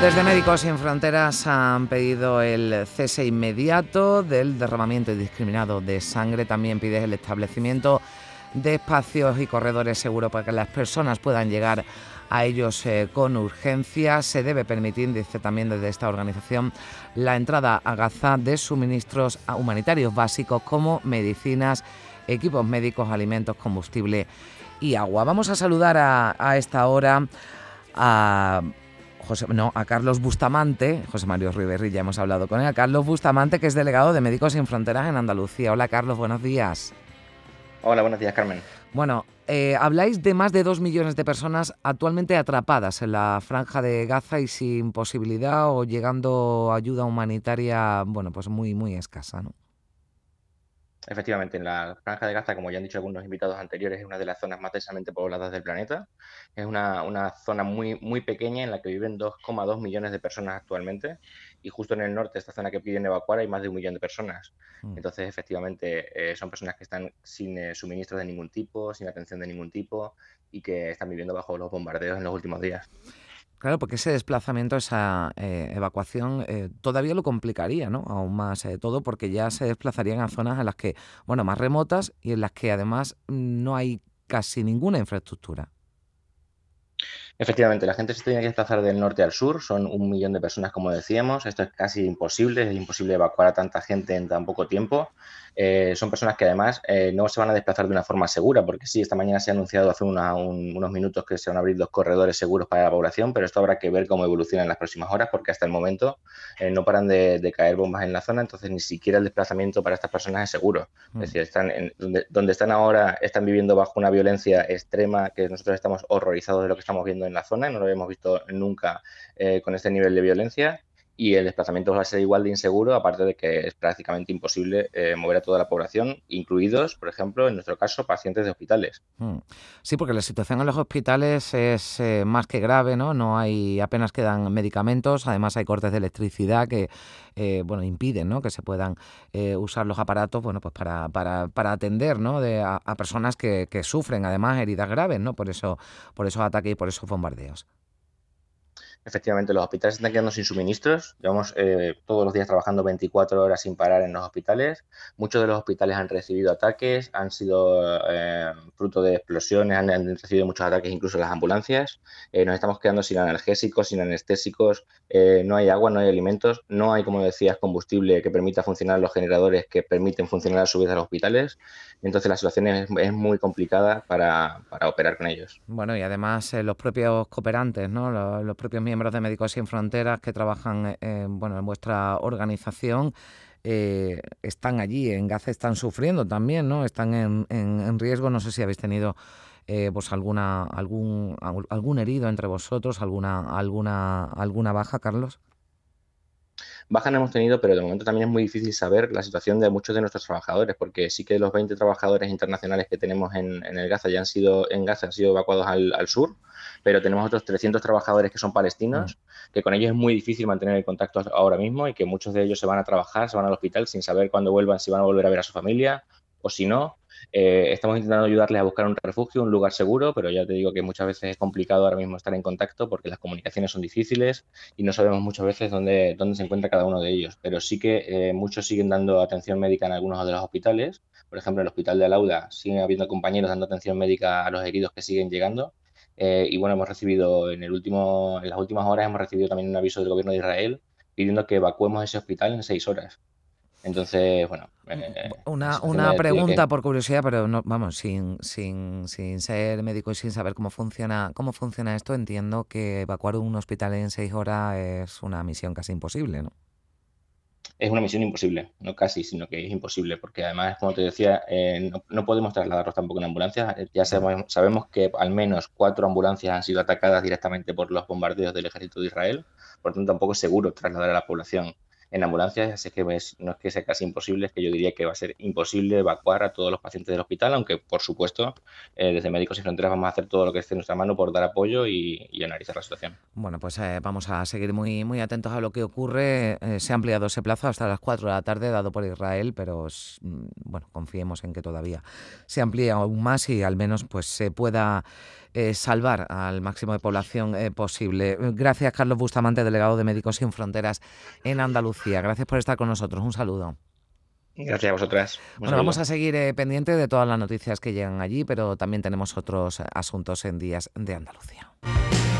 Desde Médicos Sin Fronteras han pedido el cese inmediato del derramamiento indiscriminado de sangre. También pide el establecimiento de espacios y corredores seguros para que las personas puedan llegar a ellos eh, con urgencia. Se debe permitir, dice también desde esta organización, la entrada a Gaza de suministros humanitarios básicos como medicinas, equipos médicos, alimentos, combustible y agua. Vamos a saludar a, a esta hora a no, a Carlos Bustamante, José Mario Riverri, ya hemos hablado con él, a Carlos Bustamante, que es delegado de Médicos Sin Fronteras en Andalucía. Hola Carlos, buenos días. Hola, buenos días Carmen. Bueno, eh, habláis de más de dos millones de personas actualmente atrapadas en la franja de Gaza y sin posibilidad o llegando ayuda humanitaria, bueno, pues muy, muy escasa, ¿no? Efectivamente, en la Franja de Gaza, como ya han dicho algunos invitados anteriores, es una de las zonas más densamente pobladas del planeta. Es una, una zona muy, muy pequeña en la que viven 2,2 millones de personas actualmente. Y justo en el norte, esta zona que piden evacuar, hay más de un millón de personas. Mm. Entonces, efectivamente, eh, son personas que están sin eh, suministros de ningún tipo, sin atención de ningún tipo y que están viviendo bajo los bombardeos en los últimos días. Claro, porque ese desplazamiento, esa eh, evacuación, eh, todavía lo complicaría, ¿no? Aún más eh, todo, porque ya se desplazarían a zonas en las que, bueno, más remotas y en las que además no hay casi ninguna infraestructura. Efectivamente, la gente se tiene que desplazar del norte al sur, son un millón de personas, como decíamos, esto es casi imposible, es imposible evacuar a tanta gente en tan poco tiempo. Eh, son personas que además eh, no se van a desplazar de una forma segura, porque sí, esta mañana se ha anunciado hace unos minutos que se van a abrir dos corredores seguros para la población, pero esto habrá que ver cómo evoluciona en las próximas horas, porque hasta el momento eh, no paran de, caer bombas en la zona, entonces ni siquiera el desplazamiento para estas personas es seguro. Es mm. decir, están en, donde, están ahora, están viviendo bajo una violencia extrema, que nosotros estamos horrorizados de lo que estamos viendo en la zona, no lo habíamos visto nunca con este nivel de violencia y el desplazamiento va a ser igual de inseguro, aparte de que es prácticamente imposible eh, mover a toda la población, incluidos, por ejemplo, en nuestro caso, pacientes de hospitales. Hmm. Sí, porque la situación en los hospitales es eh, más que grave, ¿no? No hay, apenas quedan medicamentos, además hay cortes de electricidad que, eh, bueno, impiden, ¿no? Que se puedan usar los aparatos, bueno, pues para, para, para atender, ¿no? De, a, personas que, que, sufren, además, heridas graves, ¿no? Por eso, por esos ataques y por esos bombardeos. Efectivamente, los hospitales están quedando sin suministros. Llevamos eh, todos los días trabajando 24 horas sin parar en los hospitales. Muchos de los hospitales han recibido ataques, han sido eh, fruto de explosiones, han, recibido muchos ataques, incluso las ambulancias. Eh, nos estamos quedando sin analgésicos, sin anestésicos. no hay agua, no hay alimentos, no hay, como decías, combustible que permita funcionar los generadores que permiten funcionar a su vez a los hospitales. Entonces, la situación es, muy complicada para, operar con ellos. Bueno, y además los propios cooperantes, ¿no? los, los propios miembros de Médicos Sin Fronteras que trabajan eh, bueno, en vuestra organización eh, están allí, en Gaza están sufriendo también, ¿no? Están en, en, riesgo. No sé si habéis tenido eh, pues alguna, algún, algún herido entre vosotros, alguna, alguna, alguna baja, Carlos. Baja no hemos tenido, pero de momento también es muy difícil saber la situación de muchos de nuestros trabajadores, porque sí que los 20 trabajadores internacionales que tenemos en, el Gaza ya han sido en Gaza han sido evacuados al, sur, pero tenemos otros 300 trabajadores que son palestinos, mm. que con ellos es muy difícil mantener el contacto ahora mismo y que muchos de ellos se van a trabajar, se van al hospital sin saber cuándo vuelvan, si van a volver a ver a su familia o si no. Eh, estamos intentando ayudarles a buscar un refugio, un lugar seguro, pero ya te digo que muchas veces es complicado ahora mismo estar en contacto porque las comunicaciones son difíciles y no sabemos muchas veces dónde, dónde se encuentra cada uno de ellos. Pero sí que eh, muchos siguen dando atención médica en algunos de los hospitales. Por ejemplo, en el hospital de Alauda siguen habiendo compañeros dando atención médica a los heridos que siguen llegando. Eh, y bueno, hemos recibido en, el último, en las últimas horas hemos recibido también un aviso del gobierno de Israel pidiendo que evacuemos ese hospital en seis horas. Entonces, bueno. Eh, una, una pregunta por curiosidad, pero no, vamos, sin, sin, sin ser médico y sin saber cómo funciona, cómo funciona esto, entiendo que evacuar un hospital en seis horas es una misión casi imposible, ¿no? Es una misión imposible, no casi, sino que es imposible, porque además, como te decía, eh, no, podemos trasladarlos tampoco en ambulancias. Ya sabemos, sabemos que al menos cuatro ambulancias han sido atacadas directamente por los bombardeos del ejército de Israel, por lo tanto tampoco es seguro trasladar a la población en ambulancias, así que no es que sea casi imposible, es que yo diría que va a ser imposible evacuar a todos los pacientes del hospital, aunque por supuesto eh, desde Médicos Sin Fronteras vamos a hacer todo lo que esté en nuestra mano por dar apoyo y, analizar la situación. Bueno, pues eh, vamos a seguir muy, muy atentos a lo que ocurre. Eh, se ha ampliado ese plazo hasta las 4 de la tarde dado por Israel, pero mm, bueno, confiemos en que todavía se amplíe aún más y al menos pues se pueda eh, salvar al máximo de población eh, posible. Gracias, Carlos Bustamante, delegado de Médicos Sin Fronteras en Andalucía. Gracias por estar con nosotros. Un saludo. Gracias a vosotras. bueno, vamos a seguir eh, pendiente de todas las noticias que llegan allí, pero también tenemos otros asuntos en días de Andalucía.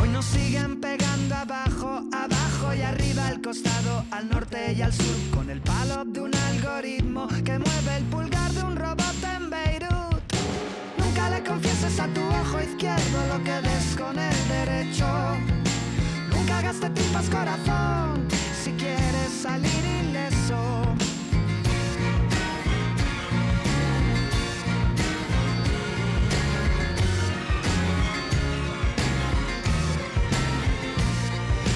Hoy nos siguen pegando abajo, abajo y arriba, al costado, al norte y al sur, con el palo de un algoritmo que mueve el pulgar corazón si quieres salir ileso.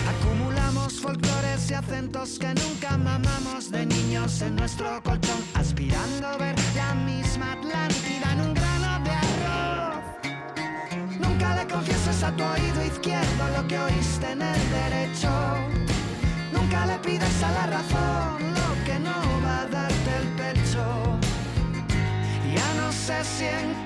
Acumulamos folclores y acentos que nunca mamamos de niños en nuestro colchón, aspirando a ver la misma Atlántida en un grano a tu oído izquierdo lo que oíste en el derecho. Nunca le pides a la razón lo que no va a darte el pecho. Ya no sé si